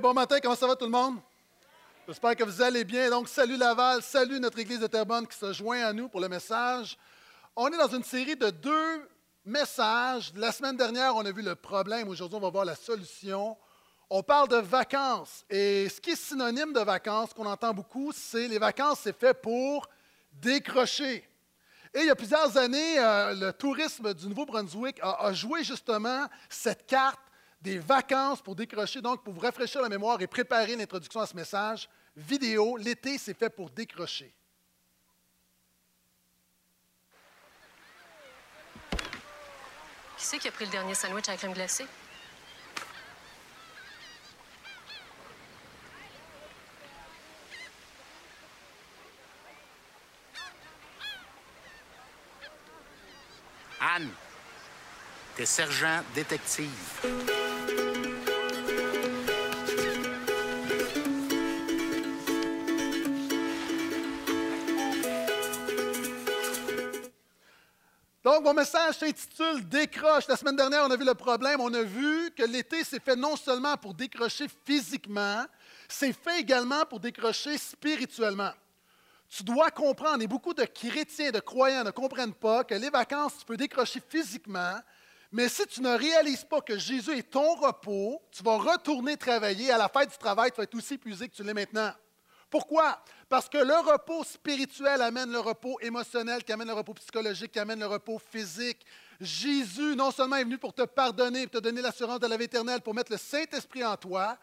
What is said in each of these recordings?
Bon matin, comment ça va tout le monde? J'espère que vous allez bien. Donc, salut Laval, salut notre Église de Terrebonne qui se joint à nous pour le message. On est dans une série de deux messages. La semaine dernière, on a vu le problème. Aujourd'hui, on va voir la solution. On parle de vacances. Et ce qui est synonyme de vacances, qu'on entend beaucoup, c'est les vacances, c'est fait pour décrocher. Et il y a plusieurs années, euh, le tourisme du Nouveau-Brunswick a joué justement cette carte des vacances pour décrocher, donc pour vous rafraîchir la mémoire et préparer l'introduction à ce message vidéo. L'été, c'est fait pour décrocher. Qui c'est qui a pris le dernier sandwich à la crème glacée? Anne, t'es sergent détective. Mon message s'intitule Décroche. La semaine dernière, on a vu le problème. On a vu que l'été, c'est fait non seulement pour décrocher physiquement, c'est fait également pour décrocher spirituellement. Tu dois comprendre, et beaucoup de chrétiens, de croyants ne comprennent pas que les vacances, tu peux décrocher physiquement, mais si tu ne réalises pas que Jésus est ton repos, tu vas retourner travailler. À la fête du travail, tu vas être aussi épuisé que tu l'es maintenant. Pourquoi? Parce que le repos spirituel amène le repos émotionnel, qui amène le repos psychologique, qui amène le repos physique. Jésus, non seulement est venu pour te pardonner, pour te donner l'assurance de la vie éternelle, pour mettre le Saint-Esprit en toi,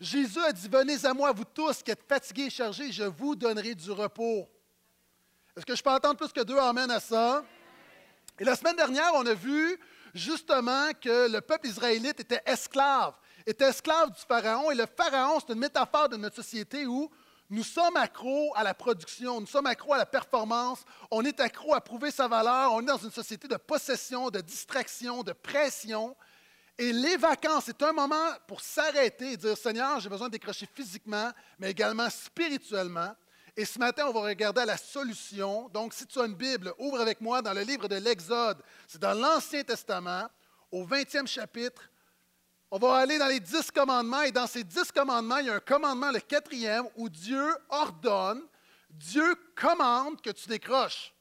Jésus a dit, venez à moi, vous tous qui êtes fatigués et chargés, je vous donnerai du repos. Est-ce que je peux entendre plus que deux amènent à ça? Et la semaine dernière, on a vu justement que le peuple israélite était esclave, était esclave du Pharaon. Et le Pharaon, c'est une métaphore de notre société où nous sommes accros à la production, nous sommes accros à la performance, on est accros à prouver sa valeur, on est dans une société de possession, de distraction, de pression. Et les vacances, c'est un moment pour s'arrêter et dire Seigneur, j'ai besoin de décrocher physiquement, mais également spirituellement. Et ce matin, on va regarder la solution. Donc, si tu as une Bible, ouvre avec moi dans le livre de l'Exode. C'est dans l'Ancien Testament, au 20e chapitre. On va aller dans les dix commandements. Et dans ces dix commandements, il y a un commandement, le quatrième, où Dieu ordonne, Dieu commande que tu décroches.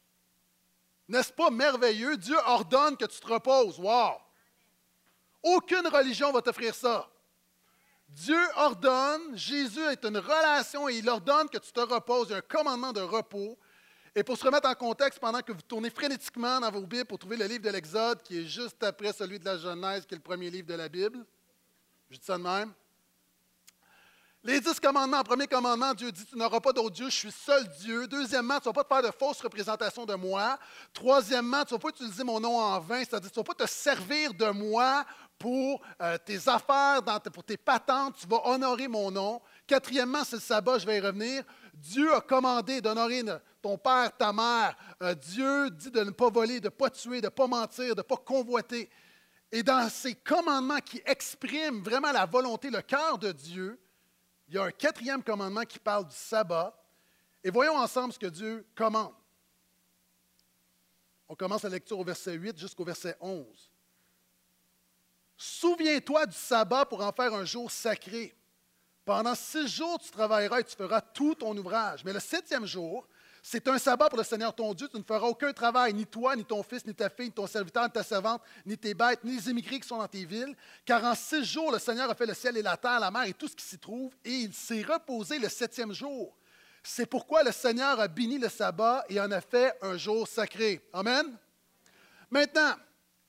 N'est-ce pas merveilleux? Dieu ordonne que tu te reposes. Wow! Aucune religion va t'offrir ça. Dieu ordonne, Jésus est une relation et il ordonne que tu te reposes. Il y a un commandement de repos. Et pour se remettre en contexte, pendant que vous tournez frénétiquement dans vos Bibles pour trouver le livre de l'Exode, qui est juste après celui de la Genèse, qui est le premier livre de la Bible, je dis ça de même. Les dix commandements, premier commandement, Dieu dit, tu n'auras pas d'autre Dieu, je suis seul Dieu. Deuxièmement, tu ne vas pas te faire de fausses représentations de moi. Troisièmement, tu ne vas pas utiliser mon nom en vain, c'est-à-dire tu ne vas pas te servir de moi pour euh, tes affaires, pour tes patentes, tu vas honorer mon nom. Quatrièmement, c'est le sabbat, je vais y revenir. Dieu a commandé d'honorer ton père, ta mère. Euh, Dieu dit de ne pas voler, de ne pas tuer, de ne pas mentir, de ne pas convoiter. Et dans ces commandements qui expriment vraiment la volonté, le cœur de Dieu, il y a un quatrième commandement qui parle du sabbat. Et voyons ensemble ce que Dieu commande. On commence la lecture au verset 8 jusqu'au verset 11. Souviens-toi du sabbat pour en faire un jour sacré. Pendant six jours, tu travailleras et tu feras tout ton ouvrage. Mais le septième jour, c'est un sabbat pour le Seigneur ton Dieu. Tu ne feras aucun travail, ni toi, ni ton fils, ni ta fille, ni ton serviteur, ni ta servante, ni tes bêtes, ni les émigrés qui sont dans tes villes. Car en six jours, le Seigneur a fait le ciel et la terre, la mer et tout ce qui s'y trouve, et il s'est reposé le septième jour. C'est pourquoi le Seigneur a béni le sabbat et en a fait un jour sacré. Amen. Maintenant,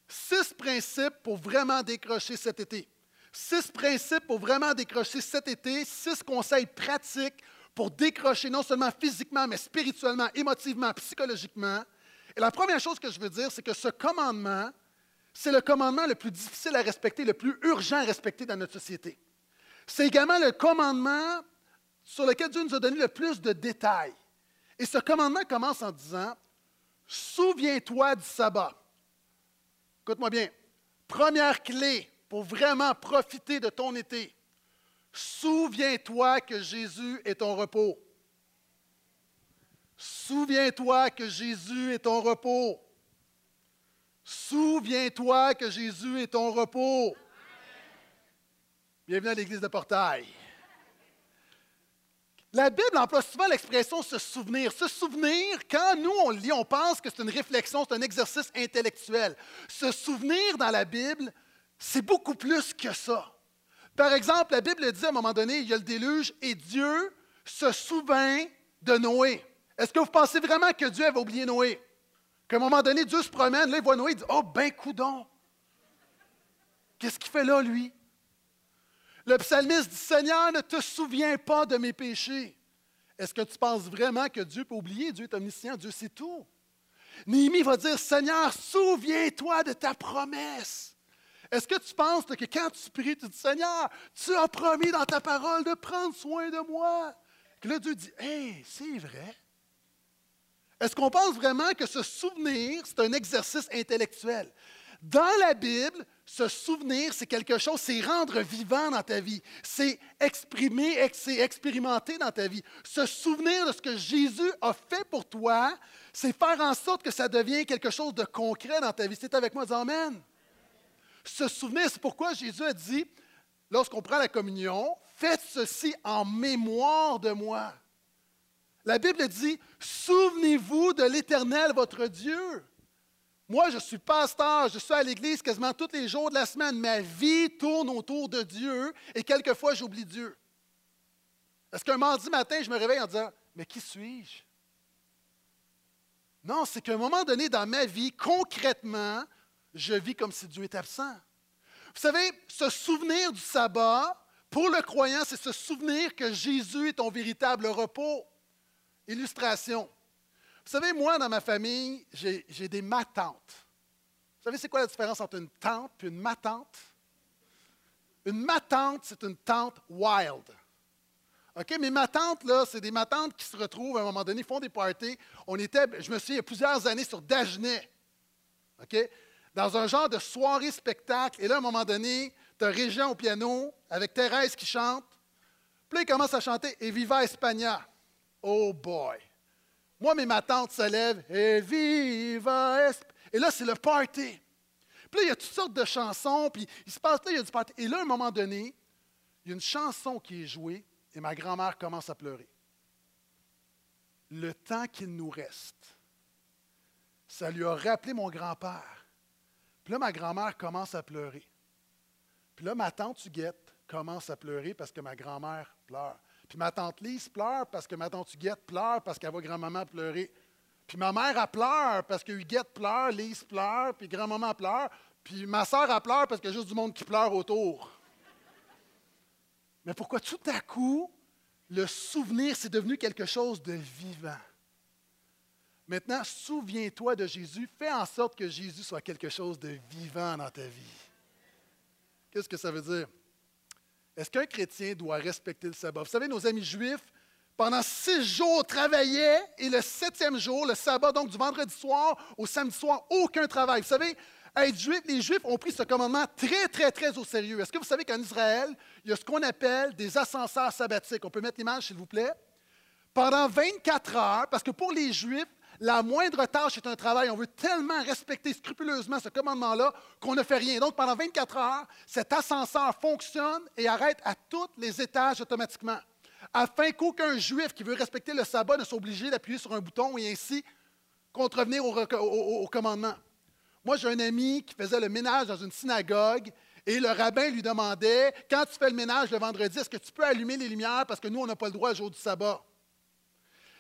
six principes pour vraiment décrocher cet été. Six principes pour vraiment décrocher cet été, six conseils pratiques pour décrocher non seulement physiquement, mais spirituellement, émotivement, psychologiquement. Et la première chose que je veux dire, c'est que ce commandement, c'est le commandement le plus difficile à respecter, le plus urgent à respecter dans notre société. C'est également le commandement sur lequel Dieu nous a donné le plus de détails. Et ce commandement commence en disant, Souviens-toi du sabbat. Écoute-moi bien. Première clé pour vraiment profiter de ton été. Souviens-toi que Jésus est ton repos. Souviens-toi que Jésus est ton repos. Souviens-toi que Jésus est ton repos. Bienvenue à l'église de Portail. La Bible emploie souvent l'expression se souvenir. Se souvenir, quand nous on lit, on pense que c'est une réflexion, c'est un exercice intellectuel. Se souvenir dans la Bible, c'est beaucoup plus que ça. Par exemple, la Bible dit à un moment donné, il y a le déluge et Dieu se souvint de Noé. Est-ce que vous pensez vraiment que Dieu avait oublié Noé? Qu'à un moment donné, Dieu se promène, là, il voit Noé, il dit Oh, ben, coudon! Qu'est-ce qu'il fait là, lui? Le psalmiste dit Seigneur, ne te souviens pas de mes péchés. Est-ce que tu penses vraiment que Dieu peut oublier? Dieu est omniscient, Dieu sait tout. Néhémie va dire Seigneur, souviens-toi de ta promesse. Est-ce que tu penses que quand tu pries, tu dis Seigneur, tu as promis dans ta parole de prendre soin de moi? Que là, Dieu dit Hé, c'est vrai. Est-ce qu'on pense vraiment que se souvenir, c'est un exercice intellectuel? Dans la Bible, se souvenir, c'est quelque chose, c'est rendre vivant dans ta vie, c'est exprimer, c'est expérimenter dans ta vie. Se souvenir de ce que Jésus a fait pour toi, c'est faire en sorte que ça devienne quelque chose de concret dans ta vie. C'est avec moi, dis Amen. Se souvenir, c'est pourquoi Jésus a dit, lorsqu'on prend la communion, faites ceci en mémoire de moi. La Bible dit, souvenez-vous de l'Éternel, votre Dieu. Moi, je suis pasteur, je suis à l'église quasiment tous les jours de la semaine. Ma vie tourne autour de Dieu et quelquefois, j'oublie Dieu. Est-ce qu'un mardi matin, je me réveille en disant, mais qui suis-je? Non, c'est qu'à un moment donné dans ma vie, concrètement, je vis comme si Dieu était absent. Vous savez, se souvenir du sabbat, pour le croyant, c'est se souvenir que Jésus est ton véritable repos. Illustration. Vous savez, moi, dans ma famille, j'ai des matantes. Vous savez, c'est quoi la différence entre une tante et une matante? Une matante, c'est une tante wild. OK? Mais ma tante, là, c'est des matantes qui se retrouvent à un moment donné, font des parties. On était, je me souviens, il y a plusieurs années sur Dagenet. OK? Dans un genre de soirée spectacle. Et là, à un moment donné, tu as Régent au piano avec Thérèse qui chante. Puis il commence à chanter Et Viva Espagna. Oh boy! Moi, mais ma tante se lève, et viva Et là, c'est le party. Puis là, il y a toutes sortes de chansons, puis il se passe là, il y a du party. Et là, à un moment donné, il y a une chanson qui est jouée, et ma grand-mère commence à pleurer. Le temps qu'il nous reste, ça lui a rappelé mon grand-père. Puis là, ma grand-mère commence à pleurer. Puis là, ma tante Huguette commence à pleurer parce que ma grand-mère pleure. Puis ma tante Lise pleure parce que ma tante Huguette pleure parce qu'elle voit grand-maman pleurer. Puis ma mère, elle pleure parce que Huguette pleure, Lise pleure, puis grand-maman pleure. Puis ma soeur, elle pleure parce qu'il y a juste du monde qui pleure autour. Mais pourquoi tout à coup, le souvenir, c'est devenu quelque chose de vivant? Maintenant, souviens-toi de Jésus. Fais en sorte que Jésus soit quelque chose de vivant dans ta vie. Qu'est-ce que ça veut dire? Est-ce qu'un chrétien doit respecter le sabbat? Vous savez, nos amis juifs, pendant six jours, travaillaient et le septième jour, le sabbat, donc du vendredi soir au samedi soir, aucun travail. Vous savez, être juif, les Juifs ont pris ce commandement très, très, très au sérieux. Est-ce que vous savez qu'en Israël, il y a ce qu'on appelle des ascenseurs sabbatiques? On peut mettre l'image, s'il vous plaît. Pendant 24 heures, parce que pour les Juifs, la moindre tâche est un travail. On veut tellement respecter scrupuleusement ce commandement-là qu'on ne fait rien. Donc, pendant 24 heures, cet ascenseur fonctionne et arrête à tous les étages automatiquement, afin qu'aucun juif qui veut respecter le sabbat ne soit obligé d'appuyer sur un bouton et ainsi contrevenir au, commandement. Moi, j'ai un ami qui faisait le ménage dans une synagogue et le rabbin lui demandait, quand tu fais le ménage le vendredi, est-ce que tu peux allumer les lumières parce que nous, on n'a pas le droit le jour du sabbat?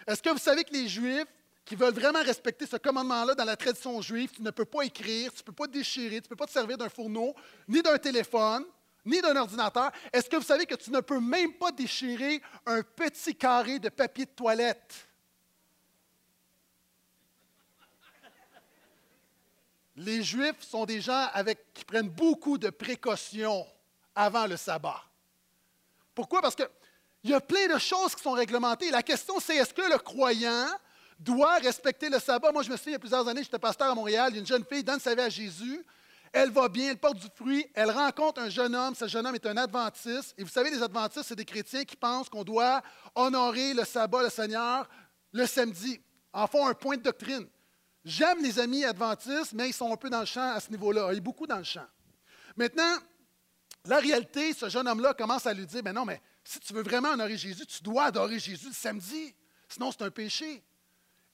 Est-ce que vous savez que les Juifs qui veulent vraiment respecter ce commandement-là dans la tradition juive, tu ne peux pas écrire, tu ne peux pas déchirer, tu ne peux pas te servir d'un fourneau, ni d'un téléphone, ni d'un ordinateur. Est-ce que vous savez que tu ne peux même pas déchirer un petit carré de papier de toilette? Les Juifs sont des gens avec, qui prennent beaucoup de précautions avant le sabbat. Pourquoi? Parce qu'il y a plein de choses qui sont réglementées. La question, c'est est-ce que le croyant doit respecter le sabbat. Moi, je me souviens, il y a plusieurs années, j'étais pasteur à Montréal, une jeune fille donne sa vie à Jésus. Elle va bien, elle porte du fruit, elle rencontre un jeune homme. Ce jeune homme est un adventiste. Et vous savez, les adventistes, c'est des chrétiens qui pensent qu'on doit honorer le sabbat, le Seigneur, le samedi. En font un point de doctrine. J'aime les amis adventistes, mais ils sont un peu dans le champ à ce niveau-là. A beaucoup dans le champ. Maintenant, la réalité, ce jeune homme-là commence à lui dire, mais non, mais si tu veux vraiment honorer Jésus, tu dois adorer Jésus le samedi. Sinon, c'est un péché.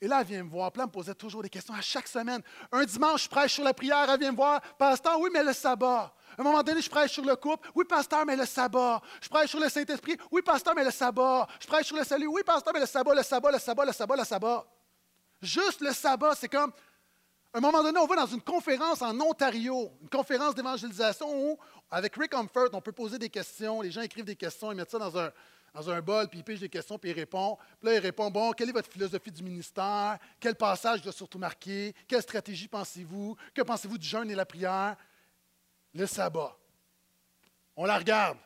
Et là, elle vient me voir. Puis elle me posait toujours des questions à chaque semaine. Un dimanche, je prêche sur la prière. Elle vient me voir. Pasteur, oui, mais le sabbat. À un moment donné, je prêche sur le couple. Oui, pasteur, mais le sabbat. Je prêche sur le Saint-Esprit. Oui, pasteur, mais le sabbat. Je prêche sur le salut. Oui, pasteur, mais le sabbat, le sabbat, le sabbat, le sabbat, le sabbat. Juste le sabbat, c'est comme. À un moment donné, on va dans une conférence en Ontario, une conférence d'évangélisation où, avec Rick Comfort, on peut poser des questions. Les gens écrivent des questions, ils mettent ça dans un, dans un bol, puis il pige des questions, puis il répond. Puis là, il répond Bon, quelle est votre philosophie du ministère? Quel passage doit surtout marquer? Quelle stratégie pensez-vous? Que pensez-vous du jeûne et la prière? Le sabbat. On la regarde.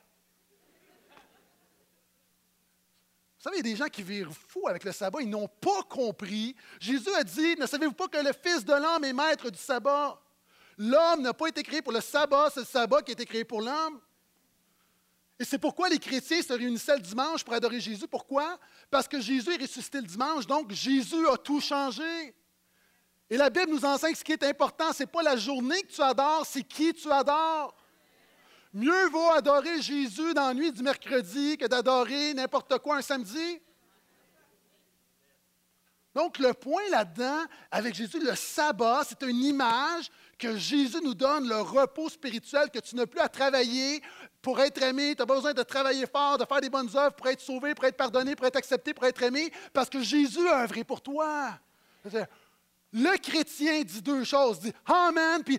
Vous savez, il y a des gens qui virent fous avec le sabbat, ils n'ont pas compris. Jésus a dit Ne savez-vous pas que le Fils de l'homme est maître du sabbat? L'homme n'a pas été créé pour le sabbat, c'est le sabbat qui a été créé pour l'homme. Et c'est pourquoi les chrétiens se réunissaient le dimanche pour adorer Jésus. Pourquoi? Parce que Jésus est ressuscité le dimanche, donc Jésus a tout changé. Et la Bible nous enseigne que ce qui est important, ce n'est pas la journée que tu adores, c'est qui tu adores. Mieux vaut adorer Jésus dans la nuit du mercredi que d'adorer n'importe quoi un samedi. Donc, le point là-dedans, avec Jésus, le sabbat, c'est une image que Jésus nous donne, le repos spirituel, que tu n'as plus à travailler pour être aimé. Tu n'as pas besoin de travailler fort, de faire des bonnes œuvres pour être sauvé, pour être pardonné, pour être accepté, pour être aimé, parce que Jésus a œuvré pour toi. Le chrétien dit deux choses, dit Amen, puis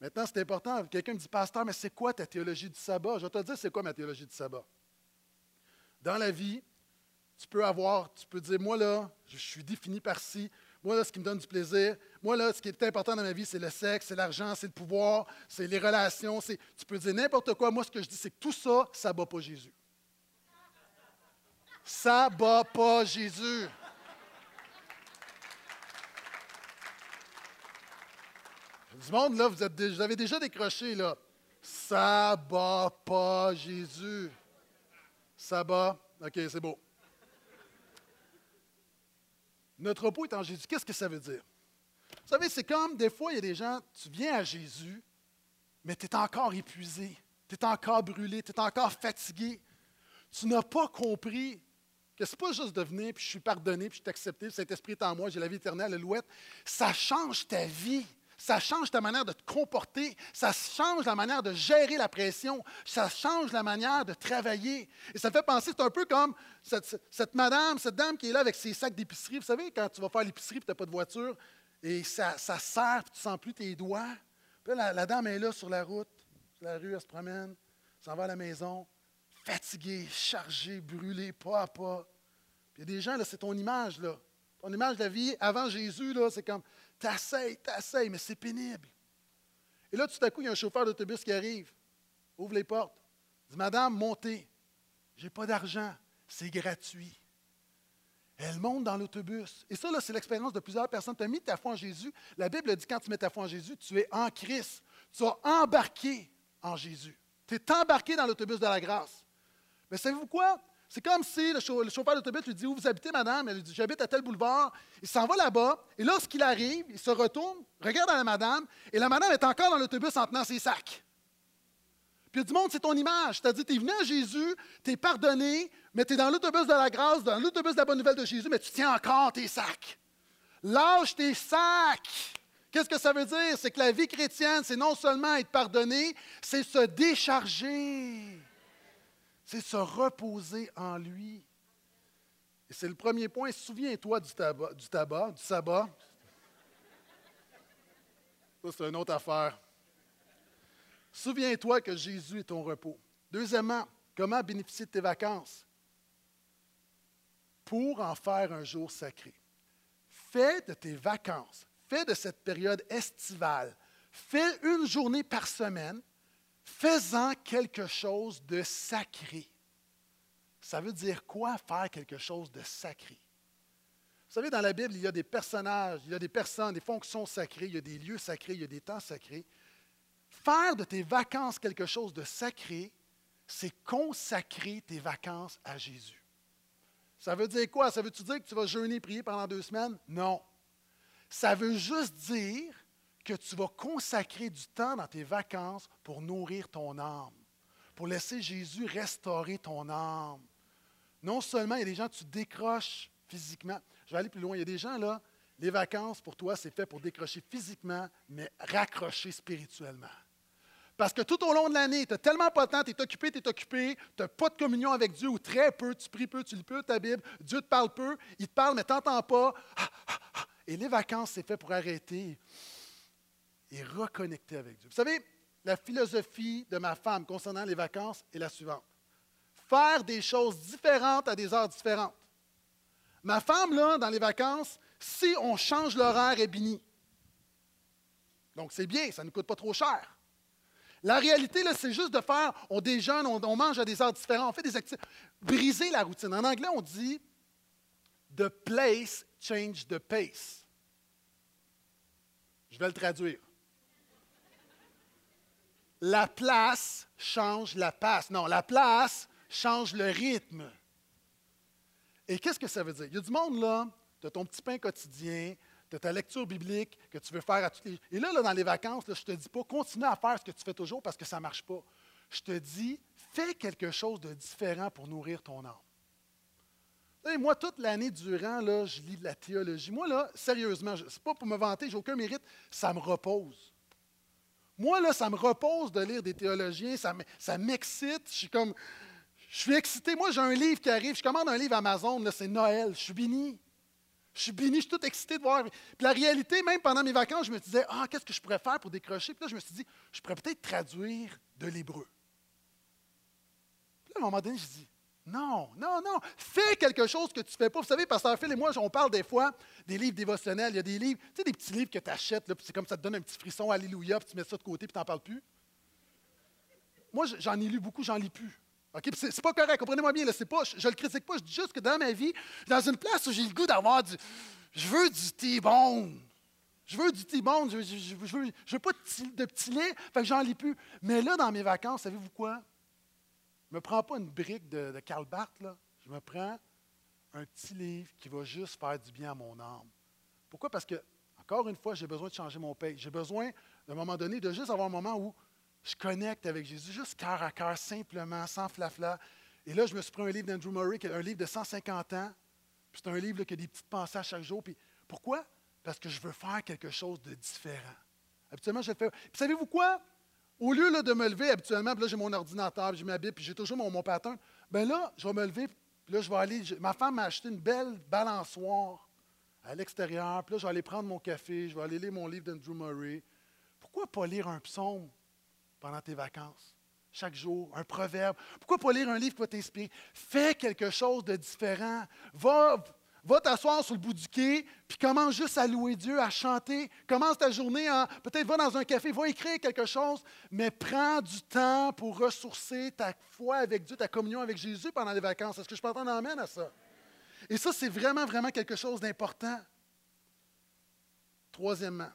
Maintenant, c'est important. Quelqu'un me dit, Pasteur, mais c'est quoi ta théologie du sabbat? Je vais te dire, c'est quoi ma théologie du sabbat? Dans la vie, tu peux avoir, tu peux dire, moi là, je suis défini par ci. Moi là, ce qui me donne du plaisir. Moi là, ce qui est important dans ma vie, c'est le sexe, c'est l'argent, c'est le pouvoir, c'est les relations. Tu peux dire n'importe quoi. Moi, ce que je dis, c'est que tout ça, ça ne bat pas Jésus. Ça ne bat pas Jésus. Du monde, là, vous, êtes, avez déjà décroché, là. Ça bat pas Jésus. Ça bat. OK, c'est beau. Notre repos est en Jésus. Qu'est-ce que ça veut dire? Vous savez, c'est comme des fois, il y a des gens, tu viens à Jésus, mais tu es encore épuisé, tu es encore brûlé, tu es encore fatigué. Tu n'as pas compris que ce n'est pas juste de venir, puis je suis pardonné, puis je suis accepté, Saint-Esprit est en moi, j'ai la vie éternelle, louette. Ça change ta vie ça change ta manière de te comporter, ça change la manière de gérer la pression, ça change la manière de travailler. Et ça fait penser, c'est un peu comme cette, madame, cette dame qui est là avec ses sacs d'épicerie. Vous savez, quand tu vas faire l'épicerie et tu n'as pas de voiture, et ça, ça serre, puis tu ne sens plus tes doigts. Puis là, la, dame est là sur la route, sur la rue, elle se promène, s'en va à la maison, fatiguée, chargée, brûlée, pas à pas. Puis il y a des gens, là, c'est ton image, là. Ton image de la vie avant Jésus, là, c'est comme T'essayes, t'essayes, mais c'est pénible. Et là, tout à coup, il y a un chauffeur d'autobus qui arrive, ouvre les portes, dit Madame, montez. J'ai pas d'argent, c'est gratuit. Elle monte dans l'autobus. Et ça, là, c'est l'expérience de plusieurs personnes. Tu as mis ta foi en Jésus. La Bible dit quand tu mets ta foi en Jésus, tu es en Christ. Tu as embarqué en Jésus. Tu es embarqué dans l'autobus de la grâce. Mais savez-vous quoi? C'est comme si le, chauffeur d'autobus lui dit Où vous habitez, madame? Elle lui dit J'habite à tel boulevard. Il s'en va là-bas. Et lorsqu'il arrive, il se retourne, regarde à la madame, et la madame est encore dans l'autobus en tenant ses sacs. Puis il dit Monde, c'est ton image. C'est-à-dire, tu es venu à Jésus, tu es pardonné, mais tu es dans l'autobus de la grâce, dans l'autobus de la bonne nouvelle de Jésus, mais tu tiens encore tes sacs. Lâche tes sacs. Qu'est-ce que ça veut dire? C'est que la vie chrétienne, c'est non seulement être pardonné, c'est se décharger c'est se reposer en lui. Et c'est le premier point. Souviens-toi du tabac, du sabbat. Ça, c'est une autre affaire. Souviens-toi que Jésus est ton repos. Deuxièmement, comment bénéficier de tes vacances? Pour en faire un jour sacré. Fais de tes vacances, fais de cette période estivale, fais une journée par semaine faisant quelque chose de sacré. Ça veut dire quoi faire quelque chose de sacré? Vous savez, dans la Bible, il y a des personnages, il y a des personnes, des fonctions sacrées, il y a des lieux sacrés, il y a des temps sacrés. Faire de tes vacances quelque chose de sacré, c'est consacrer tes vacances à Jésus. Ça veut dire quoi? Ça veut-tu dire que tu vas jeûner et prier pendant deux semaines? Non. Ça veut juste dire que tu vas consacrer du temps dans tes vacances pour nourrir ton âme, pour laisser Jésus restaurer ton âme. Non seulement il y a des gens, tu décroches physiquement. Je vais aller plus loin. Il y a des gens, là, les vacances, pour toi, c'est fait pour décrocher physiquement, mais raccrocher spirituellement. Parce que tout au long de l'année, tu n'as tellement pas de temps, tu es occupé, tu es occupé, tu n'as pas de communion avec Dieu ou très peu, tu pries peu, tu lis peu ta Bible, Dieu te parle peu, il te parle, mais tu n'entends pas. Et les vacances, c'est fait pour arrêter et reconnecter avec Dieu. Vous savez, la philosophie de ma femme concernant les vacances est la suivante. Faire des choses différentes à des heures différentes. Ma femme, là, dans les vacances, si on change l'horaire, est bénie. Donc, c'est bien, ça ne coûte pas trop cher. La réalité, là, c'est juste de faire, on déjeune, on, on, mange à des heures différentes, on fait des activités. Briser la routine. En anglais, on dit The place change the pace. Je vais le traduire. La place change la passe. Non, la place change le rythme. Et qu'est-ce que ça veut dire? Il y a du monde là, as ton petit pain quotidien, as ta lecture biblique que tu veux faire à toutes les. Et là, là dans les vacances, je ne te dis pas continue à faire ce que tu fais toujours parce que ça ne marche pas. Je te dis fais quelque chose de différent pour nourrir ton âme. Et moi, toute l'année durant, là, je lis de la théologie. Moi, là, sérieusement, ce n'est pas pour me vanter, j'ai aucun mérite, ça me repose. Moi, là, ça me repose de lire des théologiens, ça m'excite. Je suis comme, je suis excité. Moi, j'ai un livre qui arrive, je commande un livre Amazon, c'est Noël, je suis béni. Je suis béni, je suis tout excité de voir. Puis la réalité, même pendant mes vacances, je me disais, ah, qu'est-ce que je pourrais faire pour décrocher? Puis là, je me suis dit, je pourrais peut-être traduire de l'hébreu. Puis là, à un moment donné, je dis, non, non, non. Fais quelque chose que tu ne fais pas. Vous savez, Pasteur Phil et moi, on parle des fois des livres dévotionnels. Il y a des livres, tu sais, des petits livres que tu achètes, puis c'est comme ça te donne un petit frisson, Alléluia, puis tu mets ça de côté, puis tu n'en parles plus. Moi, j'en ai lu beaucoup, j'en lis plus. OK? C'est pas correct, comprenez-moi bien. Là, pas, je ne le critique pas, je dis juste que dans ma vie, dans une place où j'ai le goût d'avoir du. Je veux du T-bone. Je veux du T-bone, je, je, veux, je veux pas de, petits laits, fait que j'en lis plus. Mais là, dans mes vacances, savez-vous quoi? Je ne me prends pas une brique de, Karl Barth, là. je me prends un petit livre qui va juste faire du bien à mon âme. Pourquoi? Parce que, encore une fois, j'ai besoin de changer mon pays. J'ai besoin, à un moment donné, de juste avoir un moment où je connecte avec Jésus, juste cœur à cœur, simplement, sans flafla. Et là, je me suis pris un livre d'Andrew Murray, un livre de 150 ans. c'est un livre qui a des petites pensées à chaque jour. Puis pourquoi? Parce que je veux faire quelque chose de différent. Habituellement, je le fais. Puis savez-vous quoi? Au lieu là, de me lever, habituellement, puis là, j'ai mon ordinateur, j'ai ma Bible, puis j'ai toujours mon, mon pattern. Bien là, je vais me lever, puis là, je vais aller. ma femme m'a acheté une belle balançoire à l'extérieur. Puis là, je vais aller prendre mon café, je vais aller lire mon livre d'Andrew Murray. Pourquoi pas lire un psaume pendant tes vacances? Chaque jour, un proverbe. Pourquoi pas lire un livre qui va t'inspirer? Fais quelque chose de différent. Va, Va t'asseoir sur le bout du quai, puis commence juste à louer Dieu, à chanter. Commence ta journée en. Peut-être va dans un café, va écrire quelque chose, mais prends du temps pour ressourcer ta foi avec Dieu, ta communion avec Jésus pendant les vacances. Est-ce que je peux entendre amène à ça? Et ça, c'est vraiment, vraiment quelque chose d'important. Troisièmement,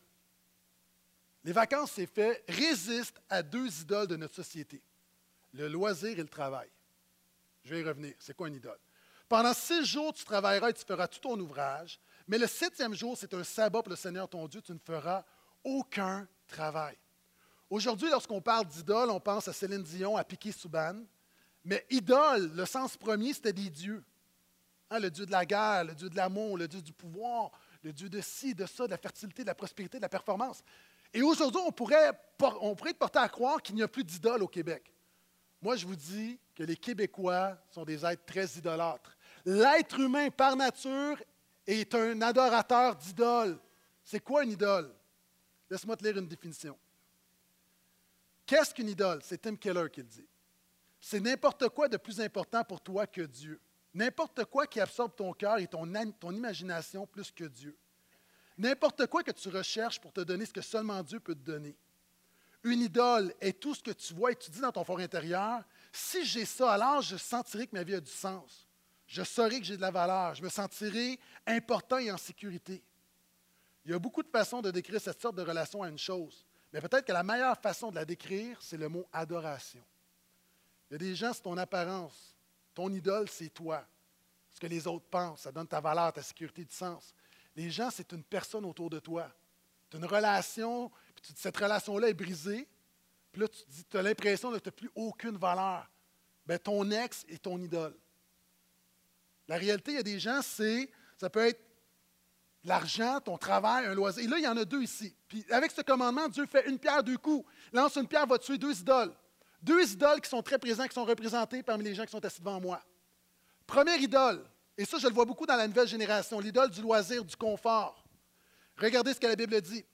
les vacances, c'est fait, résistent à deux idoles de notre société le loisir et le travail. Je vais y revenir. C'est quoi une idole? Pendant six jours, tu travailleras et tu feras tout ton ouvrage, mais le septième jour, c'est un sabbat pour le Seigneur ton Dieu, tu ne feras aucun travail. Aujourd'hui, lorsqu'on parle d'idole, on pense à Céline Dion, à Piquet Souban, mais idole, le sens premier, c'était des dieux. Hein, le dieu de la guerre, le dieu de l'amour, le dieu du pouvoir, le dieu de ci, de ça, de la fertilité, de la prospérité, de la performance. Et aujourd'hui, on pourrait, on pourrait être porté à croire qu'il n'y a plus d'idole au Québec. Moi, je vous dis que les Québécois sont des êtres très idolâtres. L'être humain, par nature, est un adorateur d'idoles. C'est quoi une idole? Laisse-moi te lire une définition. Qu'est-ce qu'une idole? C'est Tim Keller qui le dit. C'est n'importe quoi de plus important pour toi que Dieu. N'importe quoi qui absorbe ton cœur et ton, ton imagination plus que Dieu. N'importe quoi que tu recherches pour te donner ce que seulement Dieu peut te donner. Une idole est tout ce que tu vois et tu dis dans ton fort intérieur. Si j'ai ça, alors je sentirai que ma vie a du sens. Je saurai que j'ai de la valeur. Je me sentirai important et en sécurité. Il y a beaucoup de façons de décrire cette sorte de relation à une chose. Mais peut-être que la meilleure façon de la décrire, c'est le mot adoration. Il y a des gens, c'est ton apparence. Ton idole, c'est toi. Ce que les autres pensent, ça donne ta valeur, ta sécurité, du sens. Les gens, c'est une personne autour de toi. Tu as une relation, puis cette relation-là est brisée. Puis là, tu as l'impression que tu n'as plus aucune valeur. Bien, ton ex est ton idole. La réalité, il y a des gens, c'est, ça peut être l'argent, ton travail, un loisir. Et là, il y en a deux ici. Puis avec ce commandement, Dieu fait une pierre deux coups. Lance une pierre, va tuer deux idoles. Deux idoles qui sont très présents, qui sont représentés parmi les gens qui sont assis devant moi. Première idole, et ça, je le vois beaucoup dans la nouvelle génération, l'idole du loisir, du confort. Regardez ce que la Bible dit.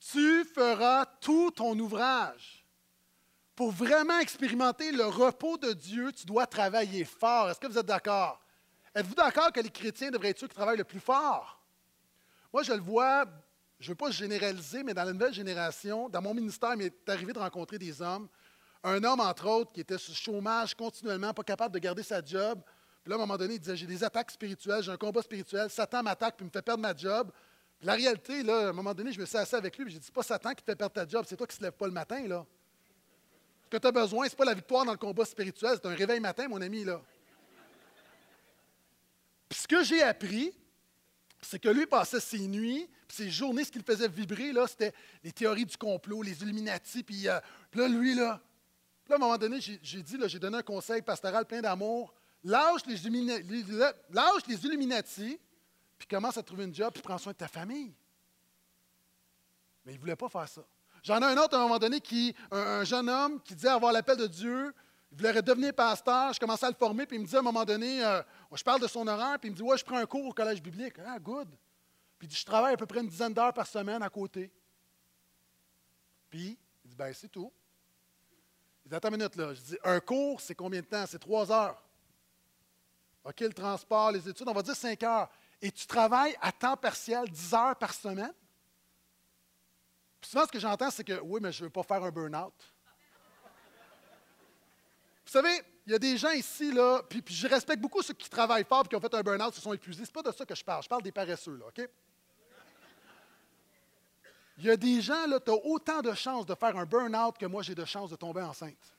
Tu feras tout ton ouvrage. Pour vraiment expérimenter le repos de Dieu, tu dois travailler fort. Est-ce que vous êtes d'accord? Êtes-vous d'accord que les chrétiens devraient être ceux qui travaillent le plus fort? Moi, je le vois, je ne veux pas généraliser, mais dans la nouvelle génération, dans mon ministère, il m'est arrivé de rencontrer des hommes. Un homme, entre autres, qui était sur chômage continuellement, pas capable de garder sa job. Puis là, à un moment donné, il disait J'ai des attaques spirituelles, j'ai un combat spirituel, Satan m'attaque puis me fait perdre ma job. Puis la réalité, là, à un moment donné, je me suis assis avec lui et j'ai dit pas Satan qui te fait perdre ta job, c'est toi qui ne se lève pas le matin. Là. Ce que tu as besoin, ce n'est pas la victoire dans le combat spirituel, c'est un réveil matin, mon ami. là. Puis ce que j'ai appris, c'est que lui passait ses nuits, puis ses journées, ce qui le faisait vibrer, là, c'était les théories du complot, les Illuminati, puis, euh, là, lui, là, là, à un moment donné, j'ai dit, j'ai donné un conseil pastoral plein d'amour, lâche les, lâche les Illuminati, puis commence à trouver une job, puis prends soin de ta famille. Mais il ne voulait pas faire ça. J'en ai un autre à un moment donné, qui, un, jeune homme qui disait avoir l'appel de Dieu, il voulait devenir pasteur, je commençais à le former, puis il me dit à un moment donné, euh, je parle de son horaire, puis il me dit Ouais, je prends un cours au collège biblique. Ah, good. Puis il dit Je travaille à peu près une dizaine d'heures par semaine à côté. Puis, il dit Ben, c'est tout. Il dit Attends une minute, là. Je dis Un cours, c'est combien de temps? C'est trois heures. OK, le transport, les études, on va dire cinq heures. Et tu travailles à temps partiel, dix heures par semaine? Puis souvent, ce que j'entends, c'est que oui, mais je ne veux pas faire un burn-out. Vous savez, il y a des gens ici, là, puis, je respecte beaucoup ceux qui travaillent fort et qui ont fait un burn-out, se sont épuisés. Ce pas de ça que je parle. Je parle des paresseux, là, OK? Il y a des gens, là, tu as autant de chances de faire un burn-out que moi, j'ai de chances de tomber enceinte.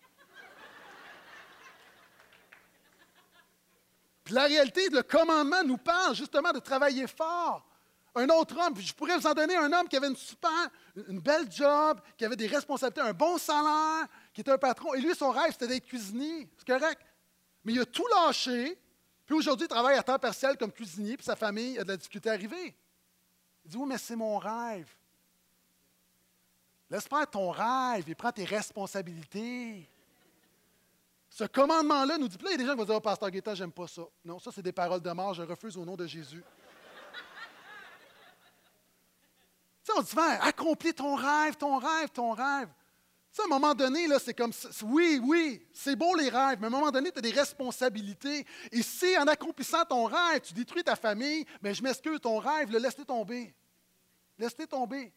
Puis la réalité, le commandement nous parle justement de travailler fort. Un autre homme, je pourrais vous en donner un homme qui avait une super, une belle job, qui avait des responsabilités, un bon salaire, qui était un patron. Et lui, son rêve, c'était d'être cuisinier. C'est correct. Mais il a tout lâché. Puis aujourd'hui, il travaille à temps partiel comme cuisinier, puis sa famille a de la difficulté à arriver. Il dit Oui, mais c'est mon rêve. Laisse faire ton rêve et prends tes responsabilités. Ce commandement-là nous dit, là, il y a des gens qui vont dire, oh, Pasteur Guetta, j'aime pas ça. Non, ça, c'est des paroles de mort, je refuse au nom de Jésus. tu sais, on dit, accomplis ton rêve, ton rêve, ton rêve à un moment donné, là, c'est comme, oui, oui, c'est beau les rêves, mais à un moment donné, tu as des responsabilités. Et si en accomplissant ton rêve, tu détruis ta famille, mais je m'excuse, ton rêve, le laisse tomber. Laisse-le tomber.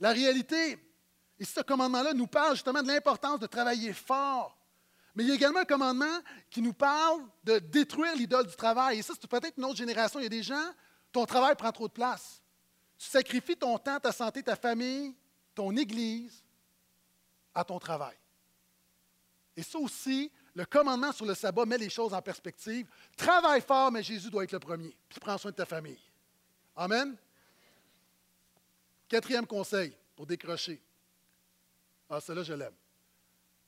La réalité, et ce commandement-là nous parle justement de l'importance de travailler fort. Mais il y a également un commandement qui nous parle de détruire l'idole du travail. Et ça, c'est peut-être une autre génération. Il y a des gens, ton travail prend trop de place. Tu sacrifies ton temps, ta santé, ta famille, ton Église, à ton travail. Et ça aussi, le commandement sur le sabbat met les choses en perspective. Travaille fort, mais Jésus doit être le premier. Puis prends soin de ta famille. Amen. Quatrième conseil pour décrocher. Ah, cela, je l'aime.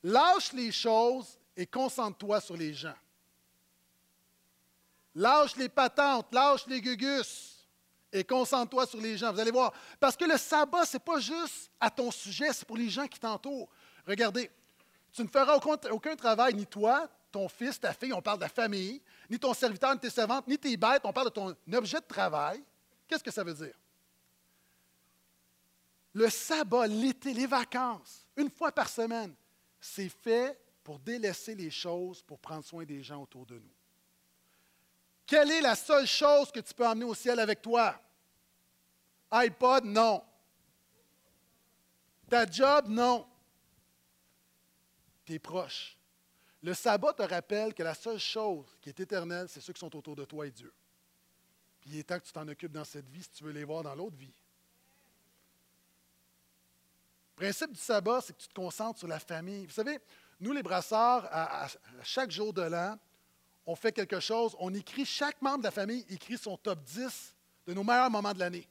Lâche les choses et concentre-toi sur les gens. Lâche les patentes, lâche les gugus et concentre-toi sur les gens. Vous allez voir. Parce que le sabbat, ce n'est pas juste à ton sujet, c'est pour les gens qui t'entourent. Regardez, tu ne feras aucun, travail, ni toi, ton fils, ta fille, on parle de la famille, ni ton serviteur, ni tes servantes, ni tes bêtes, on parle de ton objet de travail. Qu'est-ce que ça veut dire? Le sabbat, l'été, les vacances, une fois par semaine, c'est fait pour délaisser les choses, pour prendre soin des gens autour de nous. Quelle est la seule chose que tu peux emmener au ciel avec toi? iPod, non. Ta job, non tes proches. Le sabbat te rappelle que la seule chose qui est éternelle, c'est ceux qui sont autour de toi et Dieu. Puis il est temps que tu t'en occupes dans cette vie si tu veux les voir dans l'autre vie. Le principe du sabbat, c'est que tu te concentres sur la famille. Vous savez, nous, les brasseurs, à, chaque jour de l'an, on fait quelque chose, on écrit, chaque membre de la famille écrit son top 10 de nos meilleurs moments de l'année.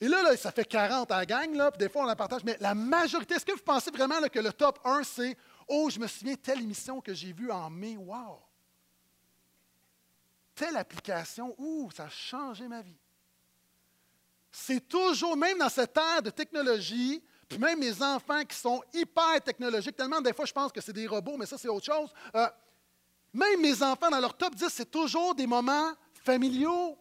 Et là, ça fait 40 à la gang, là, des fois on la partage, mais la majorité, est-ce que vous pensez vraiment que le top 1, c'est Oh, je me souviens telle émission que j'ai vue en mai, wow! Telle application, ouh, ça a changé ma vie. C'est toujours, même dans cette ère de technologie, puis même mes enfants qui sont hyper technologiques, tellement des fois je pense que c'est des robots, mais ça c'est autre chose. Euh, même mes enfants dans leur top 10, c'est toujours des moments familiaux.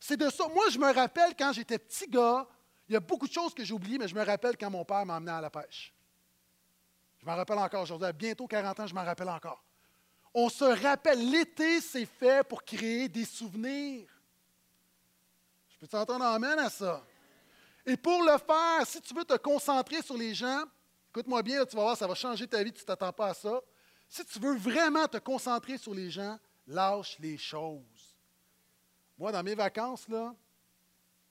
C'est de ça. Moi, je me rappelle quand j'étais petit gars, il y a beaucoup de choses que j'ai oubliées, mais je me rappelle quand mon père m'a emmené à la pêche. Je m'en rappelle encore aujourd'hui. À bientôt 40 ans, je m'en rappelle encore. On se rappelle, l'été, c'est fait pour créer des souvenirs. Je peux t'entendre amène à ça? Et pour le faire, si tu veux te concentrer sur les gens, écoute-moi bien, tu vas voir, ça va changer ta vie, tu ne t'attends pas à ça. Si tu veux vraiment te concentrer sur les gens, lâche les choses. Moi, dans mes vacances, là,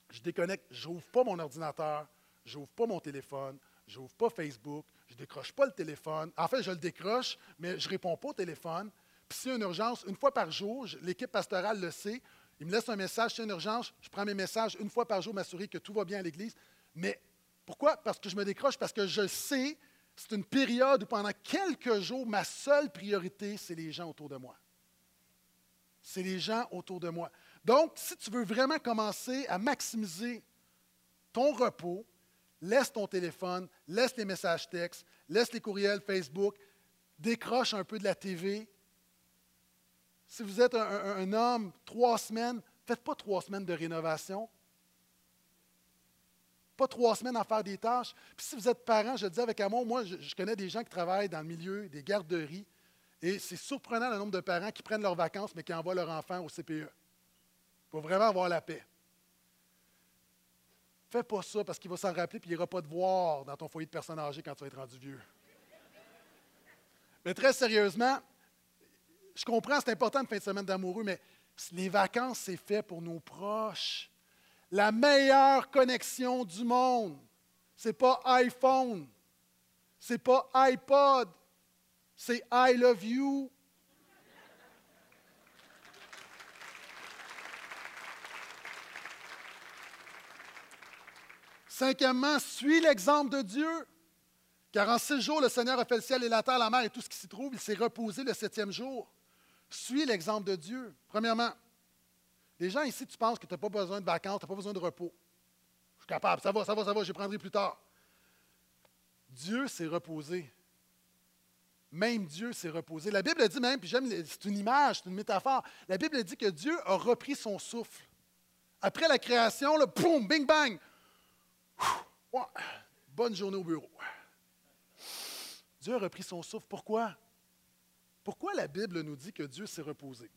je déconnecte, je n'ouvre pas mon ordinateur, je n'ouvre pas mon téléphone, je n'ouvre pas Facebook, je ne décroche pas le téléphone. En fait, je le décroche, mais je ne réponds pas au téléphone. Puis s'il y a une urgence, une fois par jour, l'équipe pastorale le sait, il me laisse un message, a une urgence, je prends mes messages une fois par jour, m'assurer que tout va bien à l'Église. Mais pourquoi? Parce que je me décroche, parce que je sais, c'est une période où pendant quelques jours, ma seule priorité, c'est les gens autour de moi. C'est les gens autour de moi. Donc, si tu veux vraiment commencer à maximiser ton repos, laisse ton téléphone, laisse les messages textes, laisse les courriels Facebook, décroche un peu de la TV. Si vous êtes un, homme, trois semaines, faites pas trois semaines de rénovation. Pas trois semaines à faire des tâches. Puis si vous êtes parent, je le dis avec amour, moi, je, connais des gens qui travaillent dans le milieu des garderies, et c'est surprenant le nombre de parents qui prennent leurs vacances, mais qui envoient leur enfant au CPE. Pour vraiment avoir la paix. Fais pas ça parce qu'il va s'en rappeler et il n'ira pas te voir dans ton foyer de personnes âgées quand tu vas être rendu vieux. Mais très sérieusement, je comprends, c'est important une fin de semaine d'amoureux, mais les vacances, c'est fait pour nos proches. La meilleure connexion du monde, ce n'est pas iPhone, c'est pas iPod, c'est I love you. Cinquièmement, suis l'exemple de Dieu. Car en six jours, le Seigneur a fait le ciel et la terre, la mer et tout ce qui s'y trouve. Il s'est reposé le septième jour. Suis l'exemple de Dieu. Premièrement, les gens ici, tu penses que tu n'as pas besoin de vacances, tu n'as pas besoin de repos. Je suis capable, ça va, ça va, ça va, je prendrai plus tard. Dieu s'est reposé. Même Dieu s'est reposé. La Bible dit même, puis j'aime, c'est une image, c'est une métaphore. La Bible dit que Dieu a repris son souffle. Après la création, le boum, bing, bang, bonne journée au bureau. Dieu a repris son souffle. Pourquoi? Pourquoi la Bible nous dit que Dieu s'est reposé?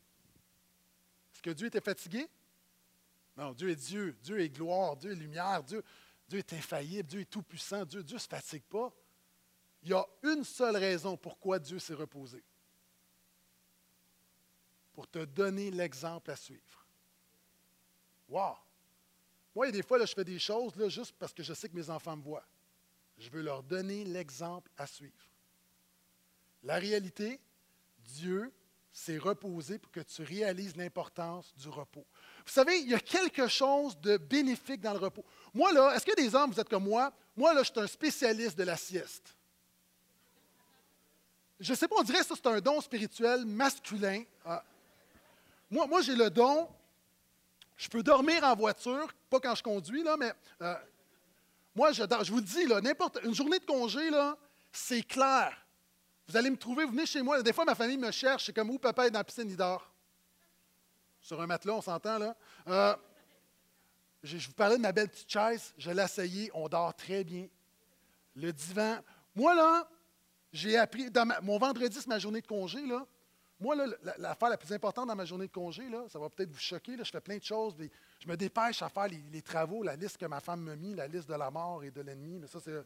Que Dieu était fatigué? Non, Dieu est Dieu. Dieu est gloire. Dieu est lumière. Dieu, Dieu est infaillible. Dieu est tout-puissant. Dieu ne se fatigue pas. Il y a une seule raison pourquoi Dieu s'est reposé. Pour te donner l'exemple à suivre. Wow! Moi, il y a des fois, je fais des choses là, juste parce que je sais que mes enfants me voient. Je veux leur donner l'exemple à suivre. La réalité, Dieu s'est reposé pour que tu réalises l'importance du repos. Vous savez, il y a quelque chose de bénéfique dans le repos. Moi, là, est-ce que des hommes, vous êtes comme moi? Moi, là, je suis un spécialiste de la sieste. Je ne sais pas, on dirait que c'est un don spirituel masculin. Ah. Moi, moi j'ai le don je peux dormir en voiture, pas quand je conduis, là, mais euh, moi, je, vous le dis, n'importe une journée de congé, là, c'est clair. Vous allez me trouver, vous venez chez moi. Des fois, ma famille me cherche, c'est comme où papa est dans la piscine, il dort. Sur un matelas, on s'entend, là. Euh, je, vous parlais de ma belle petite chaise, je l'ai asseyée, on dort très bien. Le divan. Moi, là, j'ai appris, dans mon vendredi, c'est ma journée de congé, là. Moi, l'affaire la, plus importante dans ma journée de congé, là, ça va peut-être vous choquer, je fais plein de choses. je me dépêche à faire les, travaux, la liste que ma femme m'a mis, la liste de la mort et de l'ennemi. Mais ça, c'est.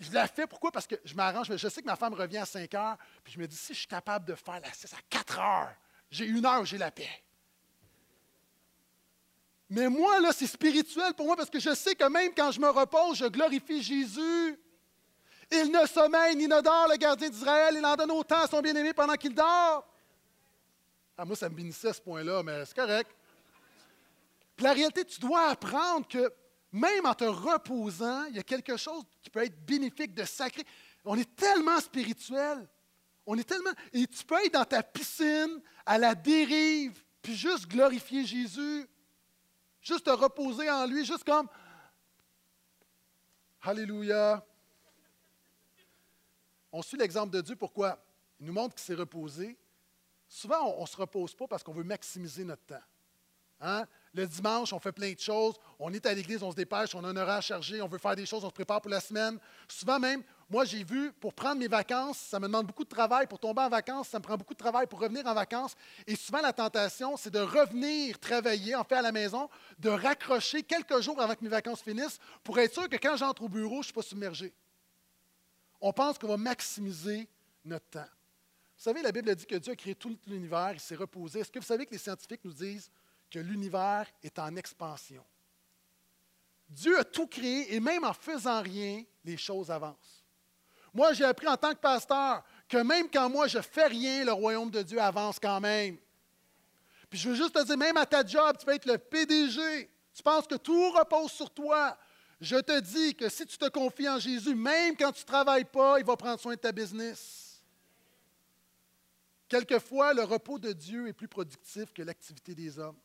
Je la fais, pourquoi? Parce que je m'arrange. Je sais que ma femme revient à 5 heures, puis je me dis, si je suis capable de faire la 6 à 4 heures, j'ai une heure où j'ai la paix. Mais moi, là, c'est spirituel pour moi parce que je sais que même quand je me repose, je glorifie Jésus. Il ne sommeille ni ne dort, le gardien d'Israël. Il en donne autant à son bien-aimé pendant qu'il dort. Ah, moi, ça me bénissait ce point-là, mais c'est correct. Puis la réalité, tu dois apprendre que même en te reposant, il y a quelque chose qui peut être bénéfique, de sacré. On est tellement spirituel. On est tellement. Et tu peux être dans ta piscine, à la dérive, puis juste glorifier Jésus. Juste te reposer en lui, juste comme. Alléluia. On suit l'exemple de Dieu. Pourquoi? Il nous montre qu'il s'est reposé. Souvent, on ne se repose pas parce qu'on veut maximiser notre temps. Hein? Le dimanche, on fait plein de choses. On est à l'église, on se dépêche, on a un horaire chargé, on veut faire des choses, on se prépare pour la semaine. Souvent même, moi, j'ai vu, pour prendre mes vacances, ça me demande beaucoup de travail. Pour tomber en vacances, ça me prend beaucoup de travail pour revenir en vacances. Et souvent, la tentation, c'est de revenir travailler, en fait, à la maison, de raccrocher quelques jours avant que mes vacances finissent pour être sûr que quand j'entre au bureau, je ne suis pas submergé. On pense qu'on va maximiser notre temps. Vous savez, la Bible dit que Dieu a créé tout l'univers, il s'est reposé. Est-ce que vous savez que les scientifiques nous disent que l'univers est en expansion? Dieu a tout créé et même en faisant rien, les choses avancent. Moi, j'ai appris en tant que pasteur que même quand moi je fais rien, le royaume de Dieu avance quand même. Puis je veux juste te dire, même à ta job, tu peux être le PDG. Tu penses que tout repose sur toi. Je te dis que si tu te confies en Jésus, même quand tu ne travailles pas, il va prendre soin de ta business. Quelquefois, le repos de Dieu est plus productif que l'activité des hommes.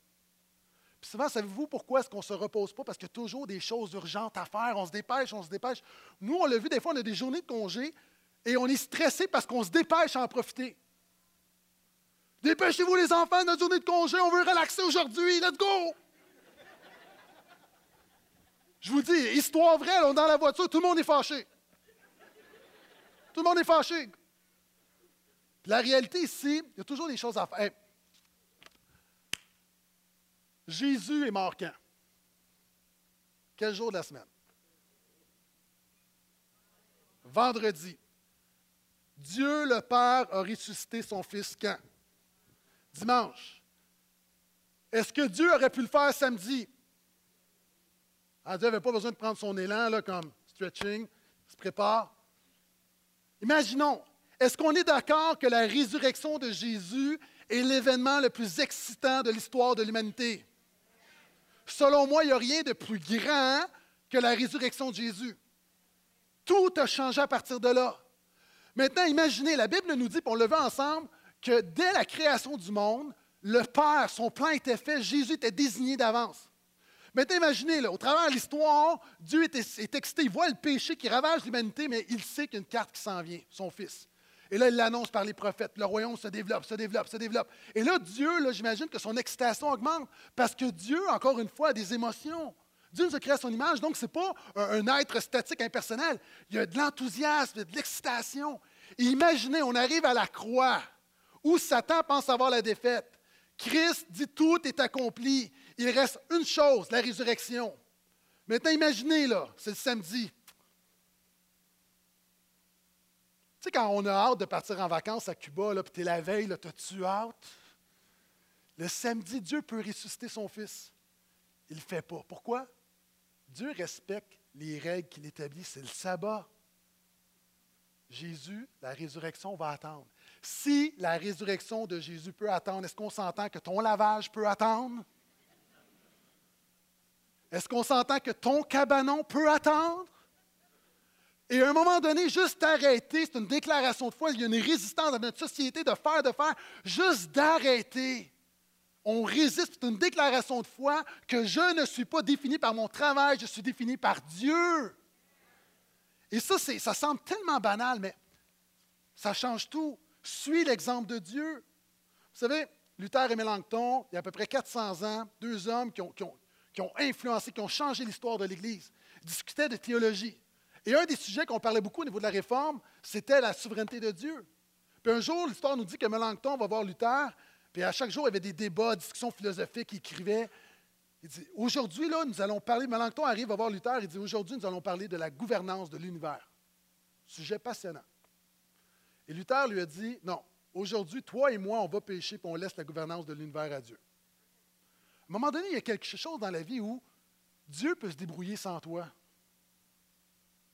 Puis souvent, savez-vous pourquoi est-ce qu'on ne se repose pas? Parce qu'il y a toujours des choses urgentes à faire. On se dépêche, on se dépêche. Nous, on l'a vu, des fois, on a des journées de congé et on est stressé parce qu'on se dépêche à en profiter. Dépêchez-vous, les enfants, notre journée de congé, on veut relaxer aujourd'hui, let's go! Je vous dis, histoire vraie, on est dans la voiture, tout le monde est fâché. Tout le monde est fâché. La réalité ici, il y a toujours des choses à faire. Jésus est mort quand? Quel jour de la semaine? Vendredi. Dieu le Père a ressuscité son Fils quand? Dimanche. Est-ce que Dieu aurait pu le faire samedi? Ah, Dieu n'avait pas besoin de prendre son élan, là, comme stretching, se prépare. Imaginons, est-ce qu'on est, d'accord que la résurrection de Jésus est l'événement le plus excitant de l'histoire de l'humanité? Selon moi, il n'y a rien de plus grand que la résurrection de Jésus. Tout a changé à partir de là. Maintenant, imaginez, la Bible nous dit, on le voit ensemble, que dès la création du monde, le Père, son plan était fait, Jésus était désigné d'avance. Maintenant, imaginez, au travers de l'histoire, Dieu est, est, excité, il voit le péché qui ravage l'humanité, mais il sait qu'il carte qui s'en vient, son Fils. Et là, il l'annonce par les prophètes. Le royaume se développe, se développe, se développe. Et là, Dieu, là, j'imagine que son excitation augmente parce que Dieu, encore une fois, a des émotions. Dieu nous a créé à son image, donc ce n'est pas un, être statique, impersonnel. Il y a de l'enthousiasme, de l'excitation. Imaginez, on arrive à la croix où Satan pense avoir la défaite. Christ dit tout est accompli. Il reste une chose, la résurrection. Maintenant, imaginez, là, c'est le samedi. Tu sais, quand on a hâte de partir en vacances à Cuba, puis tu es la veille, t'as-tu hâte? Le samedi, Dieu peut ressusciter son Fils. Il ne le fait pas. Pourquoi? Dieu respecte les règles qu'il établit. C'est le sabbat. Jésus, la résurrection va attendre. Si la résurrection de Jésus peut attendre, est-ce qu'on s'entend que ton lavage peut attendre? Est-ce qu'on s'entend que ton cabanon peut attendre? Et à un moment donné, juste arrêter, c'est une déclaration de foi, il y a une résistance dans notre société de faire, de faire, juste d'arrêter. On résiste, c'est une déclaration de foi que je ne suis pas défini par mon travail, je suis défini par Dieu. Et ça, ça semble tellement banal, mais ça change tout. Suis l'exemple de Dieu. Vous savez, Luther et Mélenchon, il y a à peu près 400 ans, deux hommes qui ont influencé, qui ont changé l'histoire de l'Église, discutaient de théologie. Et un des sujets qu'on parlait beaucoup au niveau de la réforme, c'était la souveraineté de Dieu. Puis un jour, l'histoire nous dit que Melanchthon va voir Luther, puis à chaque jour, il y avait des débats, discussions philosophiques, il écrivait. Il dit Aujourd'hui, là, nous allons parler. Melanchthon arrive à voir Luther, il dit Aujourd'hui, nous allons parler de la gouvernance de l'univers. Sujet passionnant. Et Luther lui a dit Non, aujourd'hui, toi et moi, on va pécher, puis on laisse la gouvernance de l'univers à Dieu. À un moment donné, il y a quelque chose dans la vie où Dieu peut se débrouiller sans toi.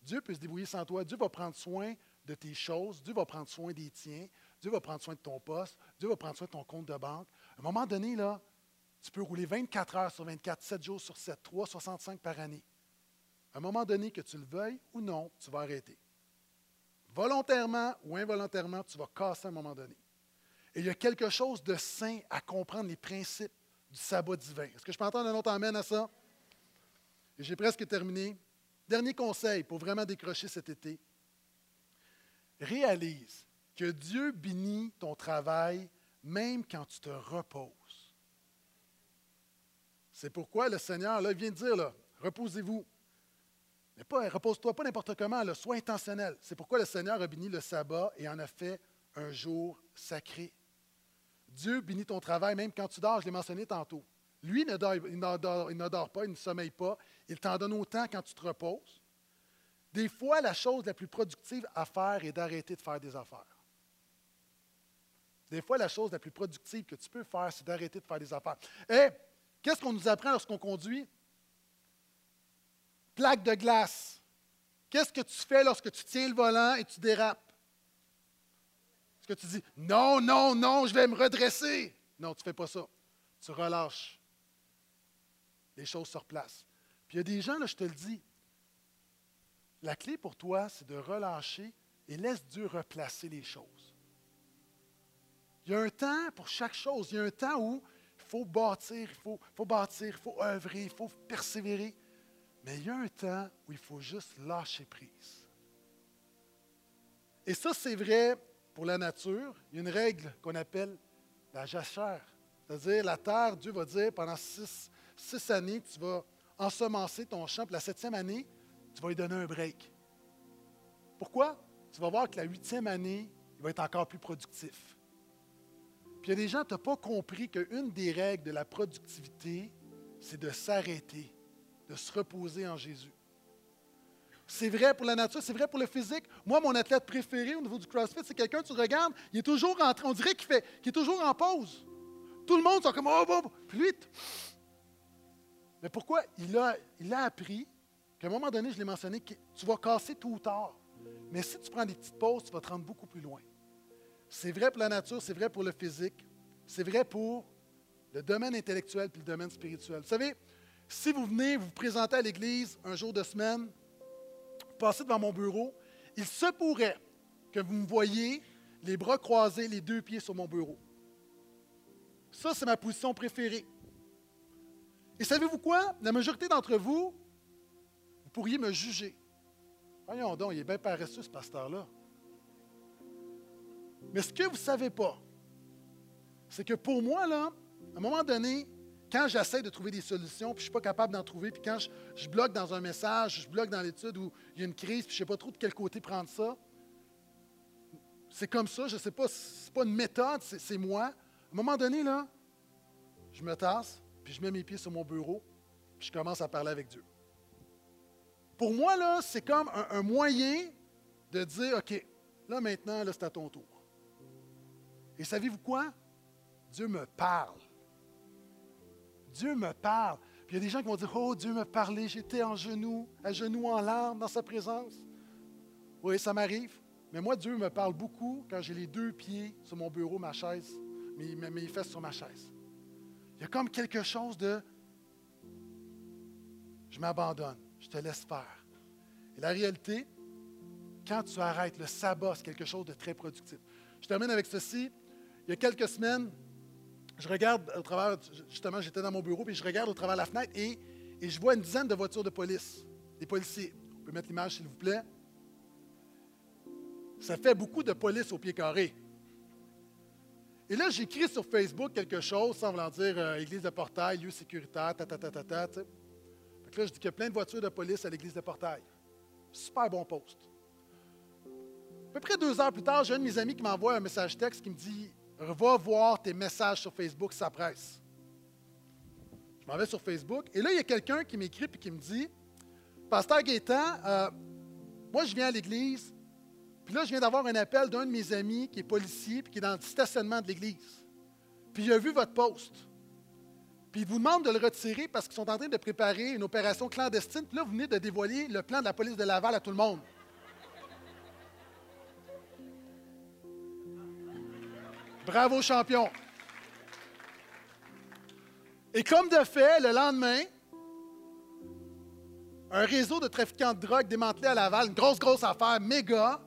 Dieu peut se débrouiller sans toi. Dieu va prendre soin de tes choses. Dieu va prendre soin des tiens. Dieu va prendre soin de ton poste, Dieu va prendre soin de ton compte de banque. À un moment donné, là, tu peux rouler 24 heures sur 24, 7 jours sur 7, 365 par année. À un moment donné, que tu le veuilles ou non, tu vas arrêter. Volontairement ou involontairement, tu vas casser à un moment donné. Et il y a quelque chose de sain à comprendre les principes du sabbat divin. Est-ce que je peux entendre un autre amène à ça? J'ai presque terminé. Dernier conseil pour vraiment décrocher cet été. Réalise que Dieu bénit ton travail même quand tu te reposes. C'est pourquoi le Seigneur, là, vient de dire, reposez-vous. Mais pas, repose-toi pas n'importe comment, là, sois intentionnel. C'est pourquoi le Seigneur a béni le sabbat et en a fait un jour sacré. Dieu bénit ton travail même quand tu dors, je l'ai mentionné tantôt. Lui, il dort pas, il ne sommeille pas. Il t'en donne autant quand tu te reposes. Des fois, la chose la plus productive à faire est d'arrêter de faire des affaires. Des fois, la chose la plus productive que tu peux faire, c'est d'arrêter de faire des affaires. Et qu'est-ce qu'on nous apprend lorsqu'on conduit? Plaque de glace. Qu'est-ce que tu fais lorsque tu tiens le volant et tu dérapes? Est-ce que tu dis non, non, non, je vais me redresser? Non, tu ne fais pas ça. Tu relâches. Les choses se replacent. Puis il y a des gens, là, je te le dis, la clé pour toi, c'est de relâcher et laisse Dieu replacer les choses. Il y a un temps pour chaque chose. Il y a un temps où il faut bâtir, il faut, faut bâtir, il faut œuvrer, il faut persévérer. Mais il y a un temps où il faut juste lâcher prise. Et ça, c'est vrai pour la nature. Il y a une règle qu'on appelle la jachère. C'est-à-dire, la terre, Dieu va dire, pendant six, six années, tu vas ensemencer ton champ. Puis la septième année, tu vas lui donner un break. Pourquoi? Tu vas voir que la huitième année, il va être encore plus productif. Puis il y a des gens, tu n'as pas compris qu'une des règles de la productivité, c'est de s'arrêter, de se reposer en Jésus. C'est vrai pour la nature, c'est vrai pour le physique. Moi, mon athlète préféré au niveau du CrossFit, c'est quelqu'un, tu regardes, il est toujours en on dirait qu'il, fait, est toujours en pause. Tout le monde sont comme, oh, oh, oh. Puis mais pourquoi? Il a, appris qu'à un moment donné, je l'ai mentionné, que tu vas casser tout ou tard. Mais si tu prends des petites pauses, tu vas te rendre beaucoup plus loin. C'est vrai pour la nature, c'est vrai pour le physique, c'est vrai pour le domaine intellectuel et le domaine spirituel. Vous savez, si vous venez vous, présenter à l'Église un jour de semaine, passez devant mon bureau, il se pourrait que vous me voyiez les bras croisés, les deux pieds sur mon bureau. Ça, c'est ma position préférée. Et savez-vous quoi? La majorité d'entre vous, vous pourriez me juger. Voyons donc, il est bien paresseux, ce pasteur-là. Mais ce que vous ne savez pas, c'est que pour moi, là, à un moment donné, quand j'essaie de trouver des solutions, puis je ne suis pas capable d'en trouver, puis quand je, bloque dans un message, je bloque dans l'étude où il y a une crise, puis je ne sais pas trop de quel côté prendre ça, c'est comme ça, je ne sais pas, ce n'est pas une méthode, c'est moi. À un moment donné, là, je me tasse, puis je mets mes pieds sur mon bureau, puis je commence à parler avec Dieu. Pour moi, là, c'est comme un, moyen de dire, OK, là maintenant, là, c'est à ton tour. Et savez-vous quoi? Dieu me parle. Dieu me parle. Puis il y a des gens qui vont dire Oh, Dieu m'a parlé, j'étais en genoux, à genoux en larmes dans sa présence. Oui, ça m'arrive. Mais moi, Dieu me parle beaucoup quand j'ai les deux pieds sur mon bureau, ma chaise, mes, mes fesses sur ma chaise. Il y a comme quelque chose de je m'abandonne, je te laisse faire. Et la réalité, quand tu arrêtes, le sabbat, c'est quelque chose de très productif. Je termine avec ceci il y a quelques semaines, je regarde au travers, justement, j'étais dans mon bureau, puis je regarde au travers de la fenêtre et, et je vois une dizaine de voitures de police, des policiers. On peut mettre l'image, s'il vous plaît. Ça fait beaucoup de police au pied carré. Et là, j'écris sur Facebook quelque chose, sans vouloir dire euh, église de portail, lieu sécuritaire, ta là, je dis qu'il y a plein de voitures de police à l'église de portail. Super bon post. À peu près deux heures plus tard, j'ai un de mes amis qui m'envoie un message texte qui me dit va voir tes messages sur Facebook, ça presse. Je m'en vais sur Facebook et là, il y a quelqu'un qui m'écrit et qui me dit Pasteur Gaétan, euh, moi, je viens à l'église, puis là, je viens d'avoir un appel d'un de mes amis qui est policier puis qui est dans le stationnement de l'église. Puis il a vu votre poste. Puis il vous demande de le retirer parce qu'ils sont en train de préparer une opération clandestine. Puis là, vous venez de dévoiler le plan de la police de Laval à tout le monde. Bravo, champion. Et comme de fait, le lendemain, un réseau de trafiquants de drogue démantelé à Laval, une grosse, grosse affaire, méga.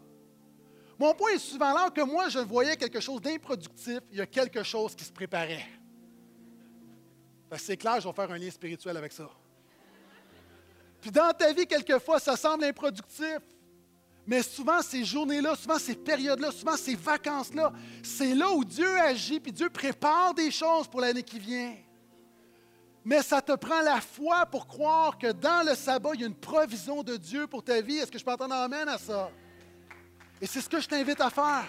Mon point est souvent là que moi, je voyais quelque chose d'improductif, il y a quelque chose qui se préparait. C'est clair, je vais faire un lien spirituel avec ça. Puis dans ta vie, quelquefois, ça semble improductif. Mais souvent, ces journées-là, souvent ces périodes-là, souvent ces vacances-là, c'est là où Dieu agit, puis Dieu prépare des choses pour l'année qui vient. Mais ça te prend la foi pour croire que dans le sabbat, il y a une provision de Dieu pour ta vie. Est-ce que je peux entendre amène à ça? Et c'est ce que je t'invite à faire.